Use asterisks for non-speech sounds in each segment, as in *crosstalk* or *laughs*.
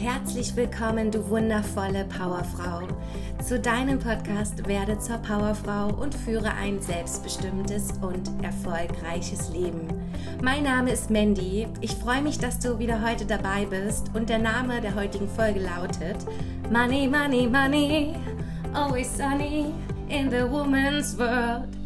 Herzlich willkommen, du wundervolle Powerfrau. Zu deinem Podcast Werde zur Powerfrau und führe ein selbstbestimmtes und erfolgreiches Leben. Mein Name ist Mandy. Ich freue mich, dass du wieder heute dabei bist und der Name der heutigen Folge lautet Money, Money, Money, always sunny in the woman's world.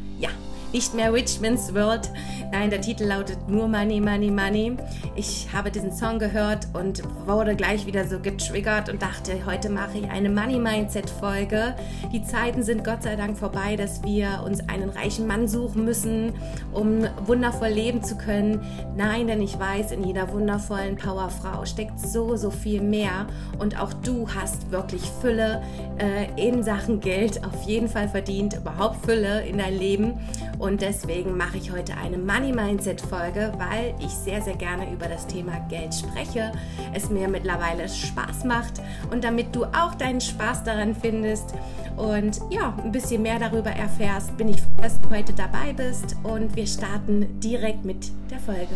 Nicht mehr Richmond's World, Nein, der Titel lautet nur Money, Money, Money. Ich habe diesen Song gehört und wurde gleich wieder so getriggert und dachte, heute mache ich eine Money Mindset Folge. Die Zeiten sind Gott sei Dank vorbei, dass wir uns einen reichen Mann suchen müssen, um wundervoll leben zu können. Nein, denn ich weiß, in jeder wundervollen Powerfrau steckt so, so viel mehr und auch du hast wirklich Fülle äh, in Sachen Geld auf jeden Fall verdient, überhaupt Fülle in dein Leben deswegen mache ich heute eine Money Money Mindset Folge, weil ich sehr, sehr gerne über das Thema Geld spreche. Es mir mittlerweile Spaß macht und damit du auch deinen Spaß daran findest und ja, ein bisschen mehr darüber erfährst, bin ich froh, dass du heute dabei bist und wir starten direkt mit der Folge.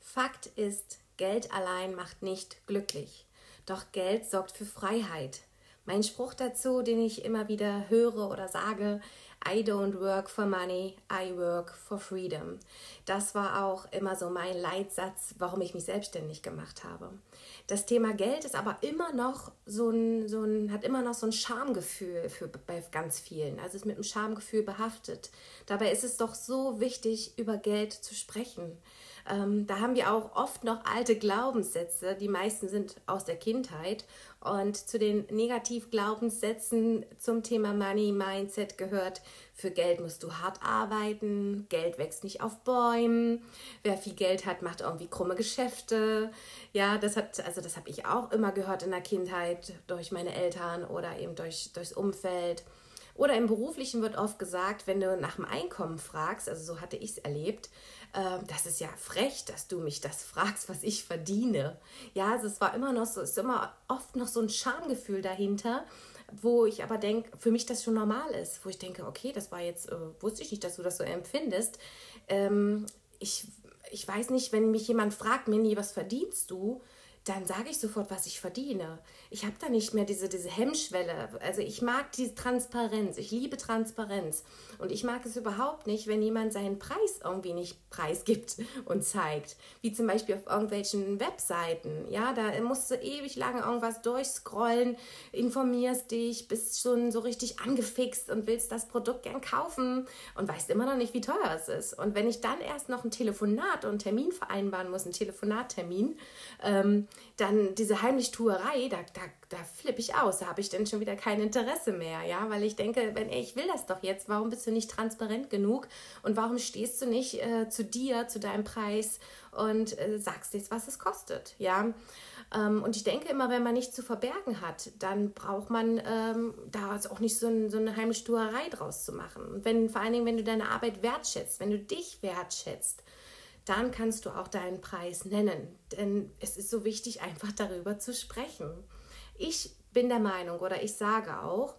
Fakt ist, Geld allein macht nicht glücklich. Doch Geld sorgt für Freiheit. Mein Spruch dazu, den ich immer wieder höre oder sage, I don't work for money, I work for freedom. Das war auch immer so mein Leitsatz, warum ich mich selbstständig gemacht habe. Das Thema Geld ist aber immer noch so ein, so ein hat immer noch so ein Schamgefühl für, bei ganz vielen. Also ist mit einem Schamgefühl behaftet. Dabei ist es doch so wichtig, über Geld zu sprechen. Ähm, da haben wir auch oft noch alte Glaubenssätze. Die meisten sind aus der Kindheit. Und zu den Negativglaubenssätzen zum Thema Money Mindset gehört, für Geld musst du hart arbeiten, Geld wächst nicht auf Bäumen, wer viel Geld hat, macht irgendwie krumme Geschäfte. Ja, das hat, also das habe ich auch immer gehört in der Kindheit durch meine Eltern oder eben durch, durchs Umfeld. Oder im Beruflichen wird oft gesagt, wenn du nach dem Einkommen fragst, also so hatte ich es erlebt, äh, das ist ja frech, dass du mich das fragst, was ich verdiene. Ja, also es war immer noch so, es ist immer oft noch so ein Schamgefühl dahinter, wo ich aber denke, für mich das schon normal ist, wo ich denke, okay, das war jetzt, äh, wusste ich nicht, dass du das so empfindest. Ähm, ich, ich weiß nicht, wenn mich jemand fragt, Minnie, was verdienst du? Dann sage ich sofort, was ich verdiene. Ich habe da nicht mehr diese, diese Hemmschwelle. Also ich mag diese Transparenz. Ich liebe Transparenz. Und ich mag es überhaupt nicht, wenn jemand seinen Preis irgendwie nicht preisgibt *laughs* und zeigt. Wie zum Beispiel auf irgendwelchen Webseiten. Ja, da musst du ewig lange irgendwas durchscrollen, informierst dich, bist schon so richtig angefixt und willst das Produkt gern kaufen und weißt immer noch nicht, wie teuer es ist. Und wenn ich dann erst noch ein Telefonat und einen Termin vereinbaren muss, einen Telefonattermin, ähm, dann diese Heimlichtuerei, da, da, da flippe ich aus, da habe ich dann schon wieder kein Interesse mehr, ja, weil ich denke, wenn ey, ich will das doch jetzt, warum bist du nicht transparent genug und warum stehst du nicht äh, zu dir, zu deinem Preis und äh, sagst jetzt, was es kostet, ja. Ähm, und ich denke immer, wenn man nichts zu verbergen hat, dann braucht man ähm, da auch nicht so, ein, so eine Heimlichtuerei draus zu machen. Und wenn, vor allen Dingen, wenn du deine Arbeit wertschätzt, wenn du dich wertschätzt, dann kannst du auch deinen Preis nennen. Denn es ist so wichtig, einfach darüber zu sprechen. Ich bin der Meinung oder ich sage auch,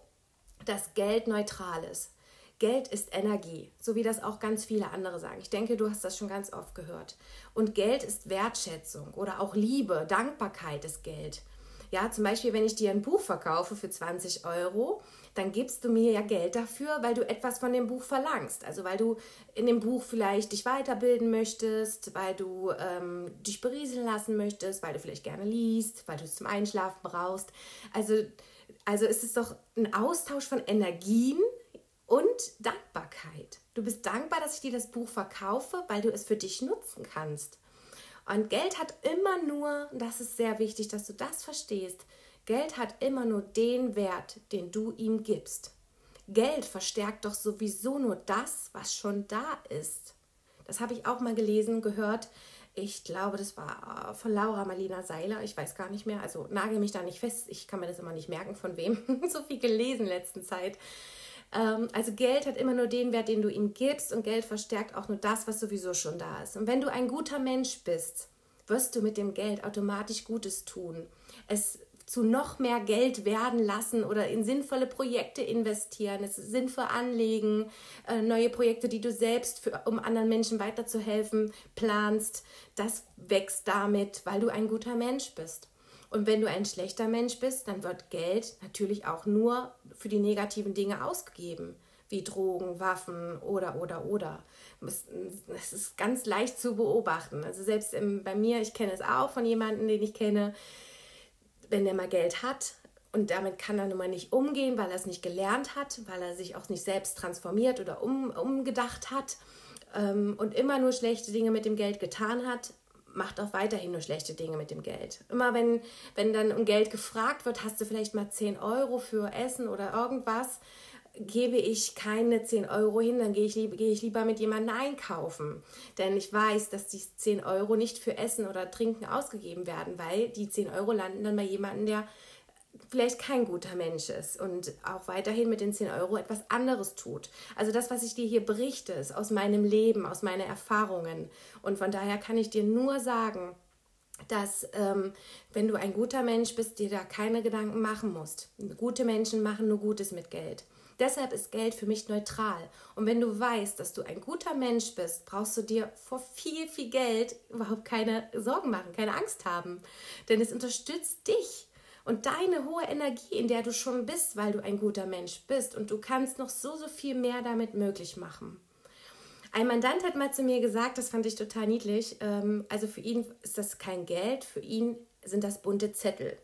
dass Geld neutral ist. Geld ist Energie, so wie das auch ganz viele andere sagen. Ich denke, du hast das schon ganz oft gehört. Und Geld ist Wertschätzung oder auch Liebe, Dankbarkeit ist Geld. Ja, zum Beispiel, wenn ich dir ein Buch verkaufe für 20 Euro, dann gibst du mir ja Geld dafür, weil du etwas von dem Buch verlangst. Also weil du in dem Buch vielleicht dich weiterbilden möchtest, weil du ähm, dich berieseln lassen möchtest, weil du vielleicht gerne liest, weil du es zum Einschlafen brauchst. Also, also ist es doch ein Austausch von Energien und Dankbarkeit. Du bist dankbar, dass ich dir das Buch verkaufe, weil du es für dich nutzen kannst. Und Geld hat immer nur, das ist sehr wichtig, dass du das verstehst, Geld hat immer nur den Wert, den du ihm gibst. Geld verstärkt doch sowieso nur das, was schon da ist. Das habe ich auch mal gelesen, gehört. Ich glaube, das war äh, von Laura Marlina Seiler. Ich weiß gar nicht mehr. Also nagel mich da nicht fest. Ich kann mir das immer nicht merken, von wem. *laughs* so viel gelesen in letzter Zeit. Ähm, also Geld hat immer nur den Wert, den du ihm gibst und Geld verstärkt auch nur das, was sowieso schon da ist. Und wenn du ein guter Mensch bist, wirst du mit dem Geld automatisch Gutes tun. Es zu noch mehr Geld werden lassen oder in sinnvolle Projekte investieren, es sinnvoll anlegen, äh, neue Projekte, die du selbst, für, um anderen Menschen weiterzuhelfen, planst. Das wächst damit, weil du ein guter Mensch bist. Und wenn du ein schlechter Mensch bist, dann wird Geld natürlich auch nur für die negativen Dinge ausgegeben, wie Drogen, Waffen oder, oder, oder. Es ist ganz leicht zu beobachten. Also selbst bei mir, ich kenne es auch von jemandem, den ich kenne, wenn der mal Geld hat und damit kann er nun mal nicht umgehen, weil er es nicht gelernt hat, weil er sich auch nicht selbst transformiert oder um, umgedacht hat ähm, und immer nur schlechte Dinge mit dem Geld getan hat, macht auch weiterhin nur schlechte Dinge mit dem Geld. Immer wenn, wenn dann um Geld gefragt wird, hast du vielleicht mal 10 Euro für Essen oder irgendwas, gebe ich keine 10 Euro hin, dann gehe ich, gehe ich lieber mit jemandem einkaufen. Denn ich weiß, dass die 10 Euro nicht für Essen oder Trinken ausgegeben werden, weil die 10 Euro landen dann bei jemandem, der vielleicht kein guter Mensch ist und auch weiterhin mit den 10 Euro etwas anderes tut. Also das, was ich dir hier berichte, ist aus meinem Leben, aus meinen Erfahrungen. Und von daher kann ich dir nur sagen, dass ähm, wenn du ein guter Mensch bist, dir da keine Gedanken machen musst. Gute Menschen machen nur Gutes mit Geld. Deshalb ist Geld für mich neutral. Und wenn du weißt, dass du ein guter Mensch bist, brauchst du dir vor viel, viel Geld überhaupt keine Sorgen machen, keine Angst haben. Denn es unterstützt dich und deine hohe Energie, in der du schon bist, weil du ein guter Mensch bist. Und du kannst noch so, so viel mehr damit möglich machen. Ein Mandant hat mal zu mir gesagt, das fand ich total niedlich, ähm, also für ihn ist das kein Geld, für ihn sind das bunte Zettel.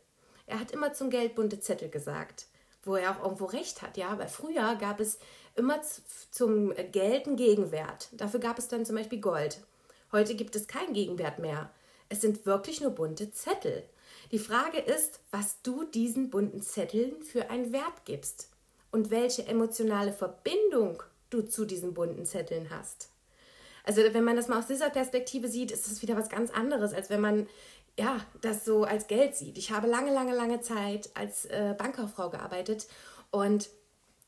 Er hat immer zum Geld bunte Zettel gesagt, wo er auch irgendwo recht hat, ja, weil früher gab es immer zum Geld einen Gegenwert. Dafür gab es dann zum Beispiel Gold. Heute gibt es keinen Gegenwert mehr. Es sind wirklich nur bunte Zettel. Die Frage ist, was du diesen bunten Zetteln für einen Wert gibst und welche emotionale Verbindung du zu diesen bunten Zetteln hast. Also wenn man das mal aus dieser Perspektive sieht, ist das wieder was ganz anderes, als wenn man ja das so als Geld sieht. Ich habe lange, lange, lange Zeit als äh, Bankkauffrau gearbeitet und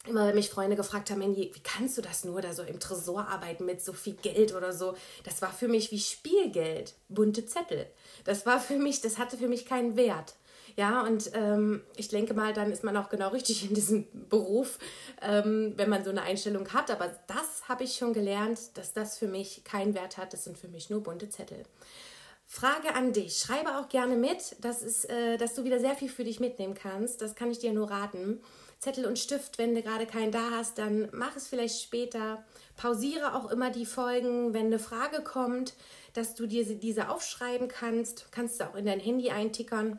immer wenn mich Freunde gefragt haben, wie kannst du das nur da so im Tresor arbeiten mit so viel Geld oder so? Das war für mich wie Spielgeld, bunte Zettel. Das war für mich, das hatte für mich keinen Wert. Ja, und ähm, ich denke mal, dann ist man auch genau richtig in diesem Beruf, ähm, wenn man so eine Einstellung hat. Aber das habe ich schon gelernt, dass das für mich keinen Wert hat. Das sind für mich nur bunte Zettel. Frage an dich. Schreibe auch gerne mit. Das ist, äh, dass du wieder sehr viel für dich mitnehmen kannst. Das kann ich dir nur raten. Zettel und Stift, wenn du gerade keinen da hast, dann mach es vielleicht später. Pausiere auch immer die Folgen, wenn eine Frage kommt, dass du dir diese aufschreiben kannst. Kannst du auch in dein Handy eintickern,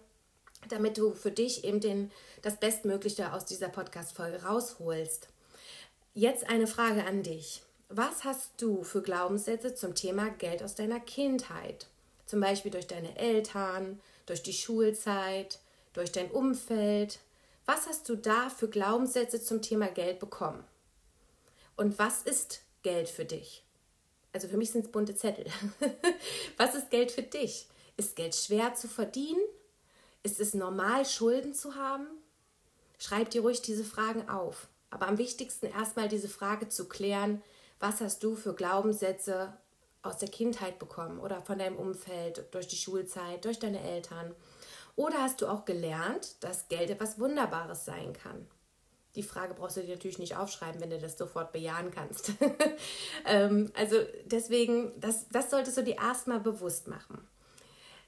damit du für dich eben den, das Bestmögliche aus dieser Podcast-Folge rausholst. Jetzt eine Frage an dich. Was hast du für Glaubenssätze zum Thema Geld aus deiner Kindheit? Zum Beispiel durch deine Eltern, durch die Schulzeit, durch dein Umfeld, was hast du da für Glaubenssätze zum Thema Geld bekommen? Und was ist Geld für dich? Also für mich sind es bunte Zettel. *laughs* was ist Geld für dich? Ist Geld schwer zu verdienen? Ist es normal, Schulden zu haben? Schreib dir ruhig diese Fragen auf. Aber am wichtigsten erstmal diese Frage zu klären, was hast du für Glaubenssätze aus der Kindheit bekommen oder von deinem Umfeld, durch die Schulzeit, durch deine Eltern? Oder hast du auch gelernt, dass Geld etwas Wunderbares sein kann? Die Frage brauchst du dir natürlich nicht aufschreiben, wenn du das sofort bejahen kannst. *laughs* ähm, also deswegen, das, das solltest du dir erstmal bewusst machen.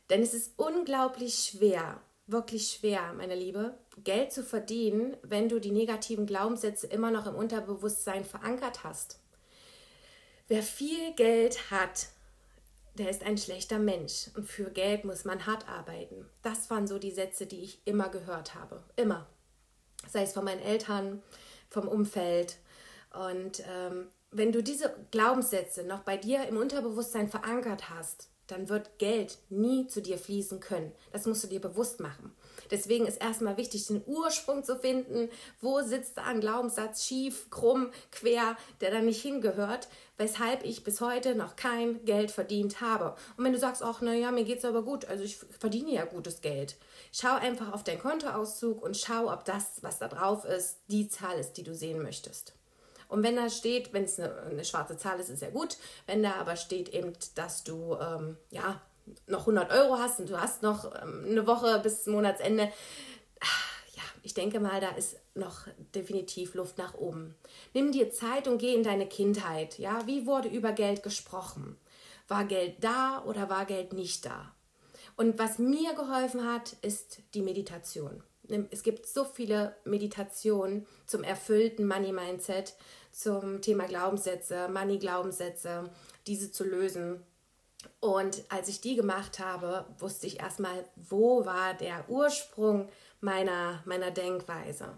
Denn es ist unglaublich schwer, wirklich schwer, meine Liebe, Geld zu verdienen, wenn du die negativen Glaubenssätze immer noch im Unterbewusstsein verankert hast. Wer viel Geld hat, der ist ein schlechter Mensch und für Geld muss man hart arbeiten. Das waren so die Sätze, die ich immer gehört habe. Immer. Sei es von meinen Eltern, vom Umfeld. Und ähm, wenn du diese Glaubenssätze noch bei dir im Unterbewusstsein verankert hast, dann wird Geld nie zu dir fließen können. Das musst du dir bewusst machen. Deswegen ist erstmal wichtig, den Ursprung zu finden. Wo sitzt da ein Glaubenssatz schief, krumm, quer, der da nicht hingehört, weshalb ich bis heute noch kein Geld verdient habe. Und wenn du sagst, ach, naja, mir geht es aber gut, also ich verdiene ja gutes Geld, schau einfach auf deinen Kontoauszug und schau, ob das, was da drauf ist, die Zahl ist, die du sehen möchtest. Und wenn da steht, wenn es eine, eine, schwarze Zahl ist, ist ja gut. Wenn da aber steht eben, dass du ähm, ja noch 100 Euro hast und du hast noch ähm, eine Woche bis Monatsende, ja, ich denke mal, da ist noch definitiv Luft nach oben. Nimm dir Zeit und geh in deine Kindheit. Ja, wie wurde über Geld gesprochen? War Geld da oder war Geld nicht da? Und was mir geholfen hat, ist die Meditation. Es gibt so viele Meditationen zum erfüllten Money Mindset, zum Thema Glaubenssätze, Money Glaubenssätze, diese zu lösen. Und als ich die gemacht habe, wusste ich erstmal, wo war der Ursprung meiner, meiner Denkweise.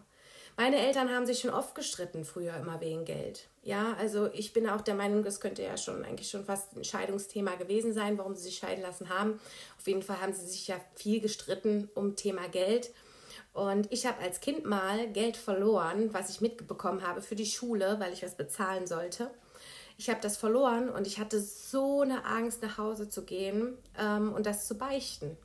Meine Eltern haben sich schon oft gestritten, früher immer wegen Geld. Ja, also ich bin auch der Meinung, das könnte ja schon eigentlich schon fast ein Scheidungsthema gewesen sein, warum sie sich scheiden lassen haben. Auf jeden Fall haben sie sich ja viel gestritten um Thema Geld. Und ich habe als Kind mal Geld verloren, was ich mitbekommen habe für die Schule, weil ich was bezahlen sollte ich habe das verloren und ich hatte so eine Angst, nach Hause zu gehen ähm, und das zu beichten.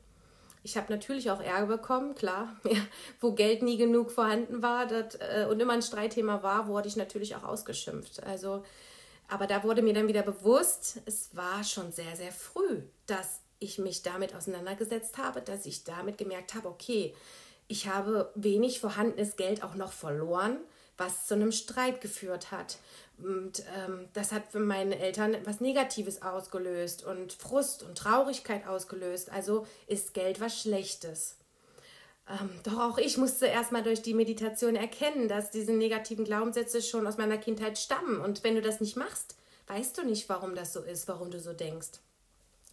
Ich habe natürlich auch Ärger bekommen, klar, *laughs* ja, wo Geld nie genug vorhanden war dat, äh, und immer ein Streitthema war, wurde ich natürlich auch ausgeschimpft. Also, aber da wurde mir dann wieder bewusst, es war schon sehr, sehr früh, dass ich mich damit auseinandergesetzt habe, dass ich damit gemerkt habe, okay, ich habe wenig vorhandenes Geld auch noch verloren, was zu einem Streit geführt hat. Und ähm, das hat für meine Eltern etwas Negatives ausgelöst und Frust und Traurigkeit ausgelöst. Also ist Geld was Schlechtes. Ähm, doch auch ich musste erstmal durch die Meditation erkennen, dass diese negativen Glaubenssätze schon aus meiner Kindheit stammen. Und wenn du das nicht machst, weißt du nicht, warum das so ist, warum du so denkst.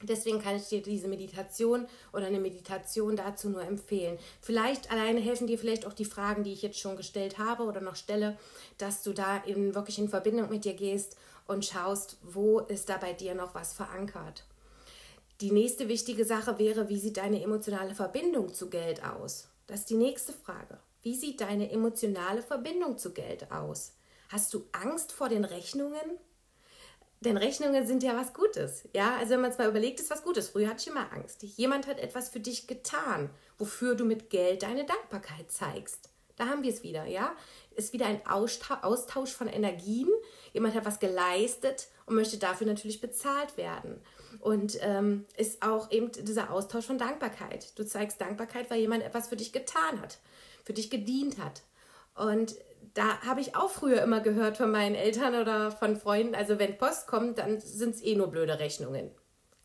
Deswegen kann ich dir diese Meditation oder eine Meditation dazu nur empfehlen. Vielleicht alleine helfen dir vielleicht auch die Fragen, die ich jetzt schon gestellt habe oder noch stelle, dass du da in, wirklich in Verbindung mit dir gehst und schaust, wo ist da bei dir noch was verankert. Die nächste wichtige Sache wäre, wie sieht deine emotionale Verbindung zu Geld aus? Das ist die nächste Frage. Wie sieht deine emotionale Verbindung zu Geld aus? Hast du Angst vor den Rechnungen? Denn Rechnungen sind ja was Gutes. Ja, also wenn man es mal überlegt, ist was Gutes. Früher hatte ich immer Angst. Jemand hat etwas für dich getan, wofür du mit Geld deine Dankbarkeit zeigst. Da haben wir es wieder, ja. Ist wieder ein Austausch von Energien. Jemand hat was geleistet und möchte dafür natürlich bezahlt werden. Und ähm, ist auch eben dieser Austausch von Dankbarkeit. Du zeigst Dankbarkeit, weil jemand etwas für dich getan hat, für dich gedient hat. Und da habe ich auch früher immer gehört von meinen Eltern oder von Freunden, also wenn Post kommt, dann sind es eh nur blöde Rechnungen.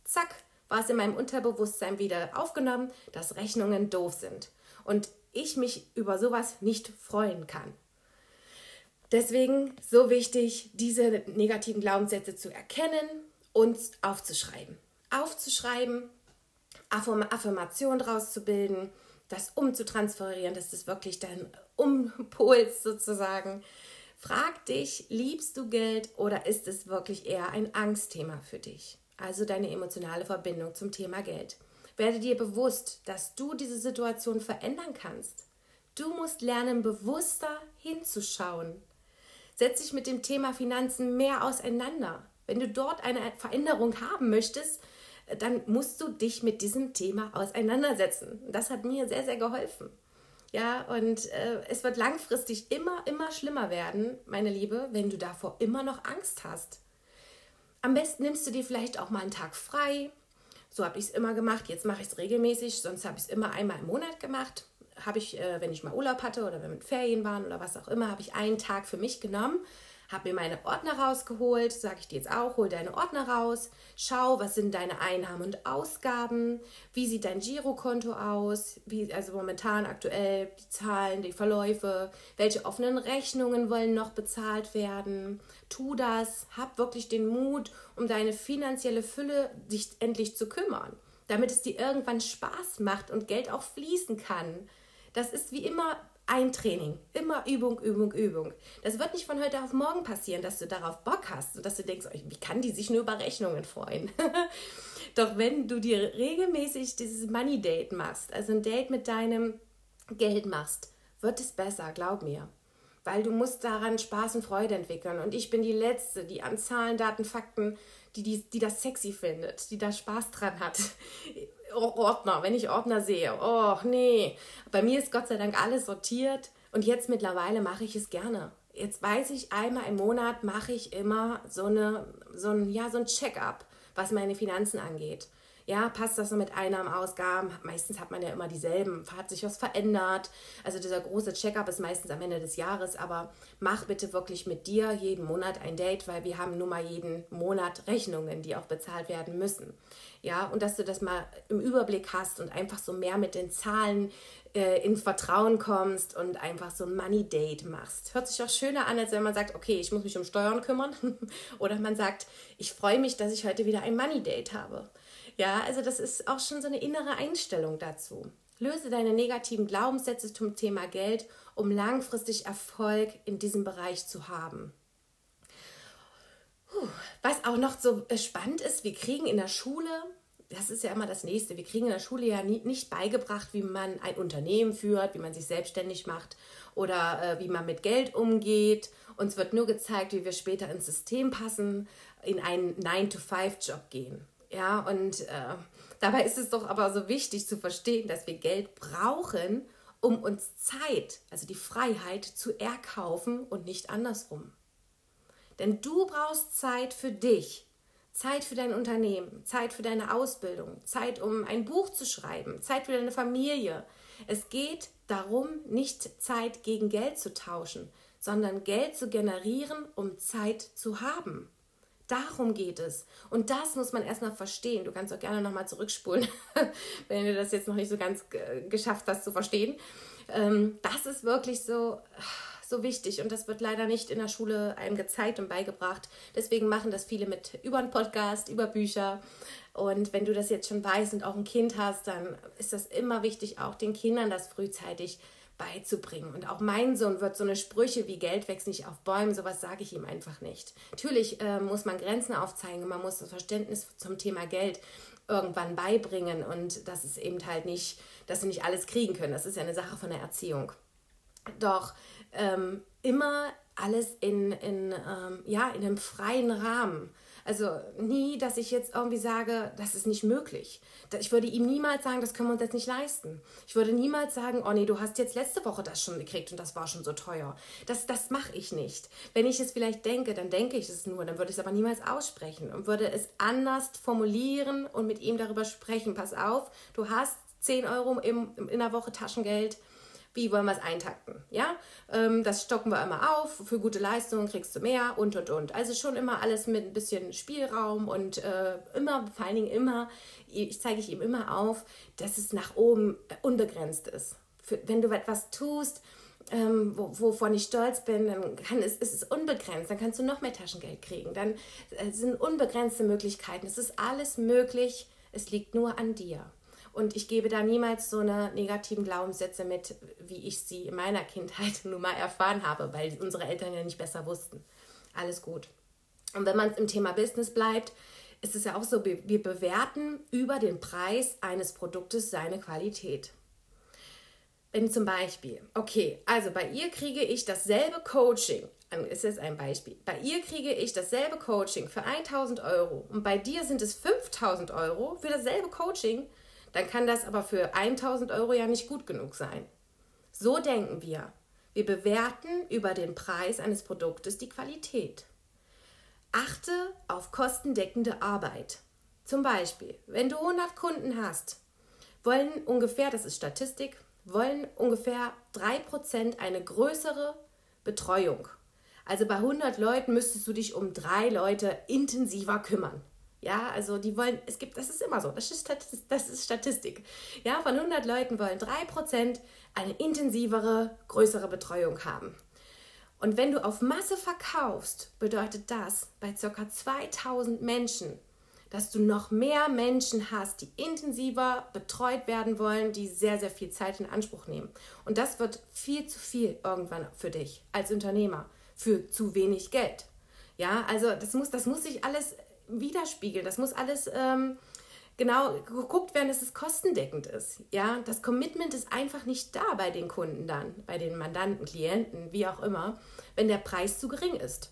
Zack, war es in meinem Unterbewusstsein wieder aufgenommen, dass Rechnungen doof sind und ich mich über sowas nicht freuen kann. Deswegen so wichtig, diese negativen Glaubenssätze zu erkennen und aufzuschreiben. Aufzuschreiben, Affirmation draus zu bilden, das umzutransferieren, dass das wirklich dein Umpuls sozusagen. Frag dich, liebst du Geld oder ist es wirklich eher ein Angstthema für dich? Also deine emotionale Verbindung zum Thema Geld. Werde dir bewusst, dass du diese Situation verändern kannst. Du musst lernen, bewusster hinzuschauen. Setz dich mit dem Thema Finanzen mehr auseinander. Wenn du dort eine Veränderung haben möchtest, dann musst du dich mit diesem Thema auseinandersetzen. Das hat mir sehr, sehr geholfen. Ja, und äh, es wird langfristig immer, immer schlimmer werden, meine Liebe, wenn du davor immer noch Angst hast. Am besten nimmst du dir vielleicht auch mal einen Tag frei. So habe ich es immer gemacht. Jetzt mache ich es regelmäßig, sonst habe ich es immer einmal im Monat gemacht. Habe ich, äh, wenn ich mal Urlaub hatte oder wenn wir mit Ferien waren oder was auch immer, habe ich einen Tag für mich genommen habe mir meine Ordner rausgeholt, sage ich dir jetzt auch, hol deine Ordner raus, schau, was sind deine Einnahmen und Ausgaben, wie sieht dein Girokonto aus, wie, also momentan aktuell die Zahlen, die Verläufe, welche offenen Rechnungen wollen noch bezahlt werden. Tu das, hab wirklich den Mut, um deine finanzielle Fülle dich endlich zu kümmern, damit es dir irgendwann Spaß macht und Geld auch fließen kann. Das ist wie immer ein Training. Immer Übung, Übung, Übung. Das wird nicht von heute auf morgen passieren, dass du darauf Bock hast und dass du denkst, wie kann die sich nur über Rechnungen freuen? *laughs* Doch wenn du dir regelmäßig dieses Money Date machst, also ein Date mit deinem Geld machst, wird es besser, glaub mir. Weil du musst daran Spaß und Freude entwickeln. Und ich bin die Letzte, die an Zahlen, Daten, Fakten, die, die, die das sexy findet, die da Spaß dran hat. Ordner, wenn ich Ordner sehe. Oh, nee. Bei mir ist Gott sei Dank alles sortiert und jetzt mittlerweile mache ich es gerne. Jetzt weiß ich, einmal im Monat mache ich immer so, eine, so ein, ja, so ein Check-up, was meine Finanzen angeht. Ja, passt das so mit Einnahmen, Ausgaben? Meistens hat man ja immer dieselben. Hat sich was verändert? Also dieser große Checkup ist meistens am Ende des Jahres, aber mach bitte wirklich mit dir jeden Monat ein Date, weil wir haben nun mal jeden Monat Rechnungen, die auch bezahlt werden müssen. Ja, und dass du das mal im Überblick hast und einfach so mehr mit den Zahlen äh, in Vertrauen kommst und einfach so ein Money Date machst. Hört sich auch schöner an, als wenn man sagt, okay, ich muss mich um Steuern kümmern. *laughs* Oder man sagt, ich freue mich, dass ich heute wieder ein Money Date habe. Ja, also das ist auch schon so eine innere Einstellung dazu. Löse deine negativen Glaubenssätze zum Thema Geld, um langfristig Erfolg in diesem Bereich zu haben. Was auch noch so äh, spannend ist, wir kriegen in der Schule das ist ja immer das Nächste. Wir kriegen in der Schule ja nie, nicht beigebracht, wie man ein Unternehmen führt, wie man sich selbstständig macht oder äh, wie man mit Geld umgeht. Uns wird nur gezeigt, wie wir später ins System passen, in einen 9-to-5-Job gehen. Ja, und äh, dabei ist es doch aber so wichtig zu verstehen, dass wir Geld brauchen, um uns Zeit, also die Freiheit zu erkaufen und nicht andersrum. Denn du brauchst Zeit für dich Zeit für dein Unternehmen, Zeit für deine Ausbildung, Zeit, um ein Buch zu schreiben, Zeit für deine Familie. Es geht darum, nicht Zeit gegen Geld zu tauschen, sondern Geld zu generieren, um Zeit zu haben. Darum geht es. Und das muss man erstmal verstehen. Du kannst auch gerne nochmal zurückspulen, *laughs* wenn du das jetzt noch nicht so ganz geschafft hast zu verstehen. Ähm, das ist wirklich so so wichtig und das wird leider nicht in der Schule einem gezeigt und beigebracht. Deswegen machen das viele mit über einen Podcast, über Bücher. Und wenn du das jetzt schon weißt und auch ein Kind hast, dann ist das immer wichtig, auch den Kindern das frühzeitig beizubringen. Und auch mein Sohn wird so eine Sprüche wie Geld wächst nicht auf Bäumen, sowas sage ich ihm einfach nicht. Natürlich äh, muss man Grenzen aufzeigen, man muss das Verständnis zum Thema Geld irgendwann beibringen und das ist eben halt nicht, dass sie nicht alles kriegen können. Das ist ja eine Sache von der Erziehung. Doch ähm, immer alles in, in, ähm, ja, in einem freien Rahmen. Also nie, dass ich jetzt irgendwie sage, das ist nicht möglich. Ich würde ihm niemals sagen, das können wir uns jetzt nicht leisten. Ich würde niemals sagen, oh nee, du hast jetzt letzte Woche das schon gekriegt und das war schon so teuer. Das, das mache ich nicht. Wenn ich es vielleicht denke, dann denke ich es nur, dann würde ich es aber niemals aussprechen und würde es anders formulieren und mit ihm darüber sprechen. Pass auf, du hast 10 Euro im, in der Woche Taschengeld wie wollen wir es eintakten? Ja, ähm, das stocken wir immer auf. Für gute Leistungen kriegst du mehr und und und. Also schon immer alles mit ein bisschen Spielraum und äh, immer, vor allen Dingen immer, ich zeige ich ihm immer auf, dass es nach oben unbegrenzt ist. Für, wenn du etwas tust, ähm, wovon ich stolz bin, dann kann es, ist es unbegrenzt, dann kannst du noch mehr Taschengeld kriegen. Dann äh, sind unbegrenzte Möglichkeiten. Es ist alles möglich, es liegt nur an dir. Und ich gebe da niemals so eine negativen Glaubenssätze mit, wie ich sie in meiner Kindheit *laughs* nun mal erfahren habe, weil unsere Eltern ja nicht besser wussten. Alles gut. Und wenn man im Thema Business bleibt, ist es ja auch so, wir bewerten über den Preis eines Produktes seine Qualität. Wenn zum Beispiel, okay, also bei ihr kriege ich dasselbe Coaching, ist jetzt ein Beispiel, bei ihr kriege ich dasselbe Coaching für 1000 Euro und bei dir sind es 5000 Euro für dasselbe Coaching, dann kann das aber für 1000 Euro ja nicht gut genug sein. So denken wir. Wir bewerten über den Preis eines Produktes die Qualität. Achte auf kostendeckende Arbeit. Zum Beispiel, wenn du 100 Kunden hast, wollen ungefähr, das ist Statistik, wollen ungefähr 3% eine größere Betreuung. Also bei 100 Leuten müsstest du dich um drei Leute intensiver kümmern. Ja, also die wollen, es gibt, das ist immer so, das ist, Statistik, das ist Statistik. Ja, von 100 Leuten wollen 3% eine intensivere, größere Betreuung haben. Und wenn du auf Masse verkaufst, bedeutet das bei ca. 2000 Menschen, dass du noch mehr Menschen hast, die intensiver betreut werden wollen, die sehr, sehr viel Zeit in Anspruch nehmen. Und das wird viel zu viel irgendwann für dich als Unternehmer, für zu wenig Geld. Ja, also das muss, das muss sich alles widerspiegeln. Das muss alles ähm, genau geguckt werden, dass es kostendeckend ist. Ja, das Commitment ist einfach nicht da bei den Kunden dann, bei den Mandanten, Klienten, wie auch immer, wenn der Preis zu gering ist.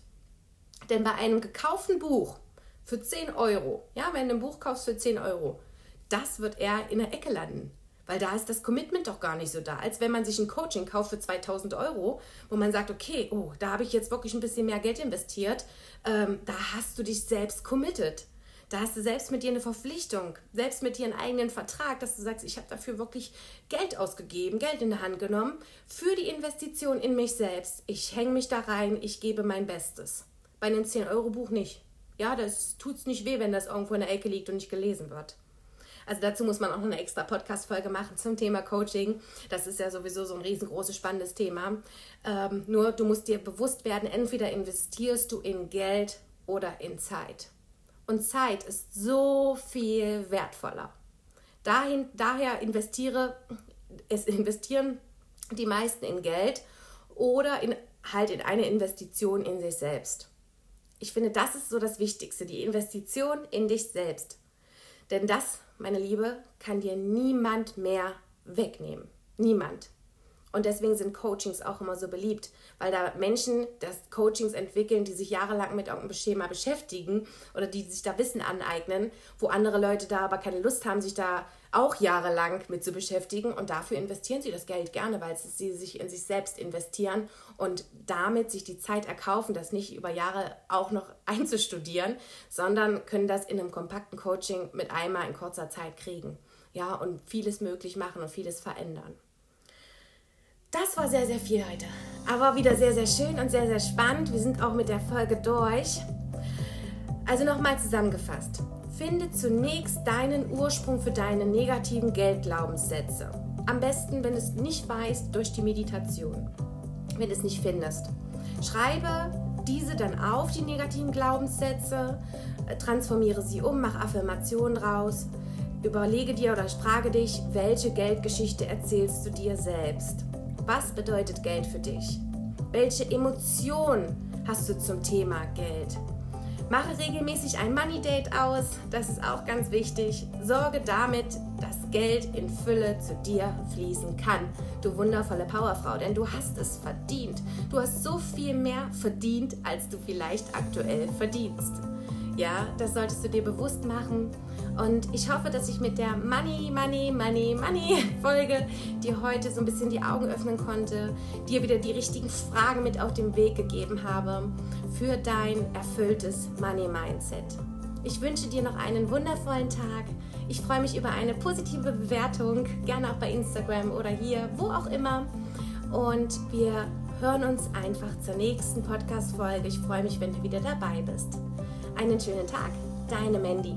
Denn bei einem gekauften Buch für 10 Euro, ja, wenn du ein Buch kaufst für 10 Euro, das wird eher in der Ecke landen. Weil da ist das Commitment doch gar nicht so da, als wenn man sich ein Coaching kauft für 2000 Euro, wo man sagt, okay, oh, da habe ich jetzt wirklich ein bisschen mehr Geld investiert. Ähm, da hast du dich selbst committed. Da hast du selbst mit dir eine Verpflichtung, selbst mit dir einen eigenen Vertrag, dass du sagst, ich habe dafür wirklich Geld ausgegeben, Geld in der Hand genommen für die Investition in mich selbst. Ich hänge mich da rein, ich gebe mein Bestes. Bei einem 10-Euro-Buch nicht. Ja, das tut's nicht weh, wenn das irgendwo in der Ecke liegt und nicht gelesen wird. Also dazu muss man auch noch eine extra Podcast-Folge machen zum Thema Coaching. Das ist ja sowieso so ein riesengroßes, spannendes Thema. Ähm, nur du musst dir bewusst werden, entweder investierst du in Geld oder in Zeit. Und Zeit ist so viel wertvoller. Dahin, daher investiere, es investieren die meisten in Geld oder in, halt in eine Investition in sich selbst. Ich finde, das ist so das Wichtigste, die Investition in dich selbst. Denn das, meine Liebe, kann dir niemand mehr wegnehmen. Niemand. Und deswegen sind Coachings auch immer so beliebt, weil da Menschen das Coachings entwickeln, die sich jahrelang mit irgendeinem Schema beschäftigen oder die sich da Wissen aneignen, wo andere Leute da aber keine Lust haben, sich da auch jahrelang mit zu beschäftigen. Und dafür investieren sie das Geld gerne, weil sie sich in sich selbst investieren und damit sich die Zeit erkaufen, das nicht über Jahre auch noch *laughs* einzustudieren, sondern können das in einem kompakten Coaching mit einmal in kurzer Zeit kriegen. Ja, und vieles möglich machen und vieles verändern. Das war sehr, sehr viel heute. Aber wieder sehr, sehr schön und sehr, sehr spannend. Wir sind auch mit der Folge durch. Also nochmal zusammengefasst. Finde zunächst deinen Ursprung für deine negativen Geldglaubenssätze. Am besten, wenn du es nicht weißt, durch die Meditation. Wenn du es nicht findest. Schreibe diese dann auf, die negativen Glaubenssätze, transformiere sie um, mach Affirmationen raus. Überlege dir oder frage dich, welche Geldgeschichte erzählst du dir selbst? Was bedeutet Geld für dich? Welche Emotion hast du zum Thema Geld? Mache regelmäßig ein Money Date aus, das ist auch ganz wichtig. Sorge damit, dass Geld in Fülle zu dir fließen kann. Du wundervolle Powerfrau, denn du hast es verdient. Du hast so viel mehr verdient, als du vielleicht aktuell verdienst. Ja, das solltest du dir bewusst machen. Und ich hoffe, dass ich mit der Money, Money, Money, Money Folge dir heute so ein bisschen die Augen öffnen konnte, dir wieder die richtigen Fragen mit auf den Weg gegeben habe für dein erfülltes Money Mindset. Ich wünsche dir noch einen wundervollen Tag. Ich freue mich über eine positive Bewertung, gerne auch bei Instagram oder hier, wo auch immer. Und wir hören uns einfach zur nächsten Podcast-Folge. Ich freue mich, wenn du wieder dabei bist. Einen schönen Tag, deine Mandy.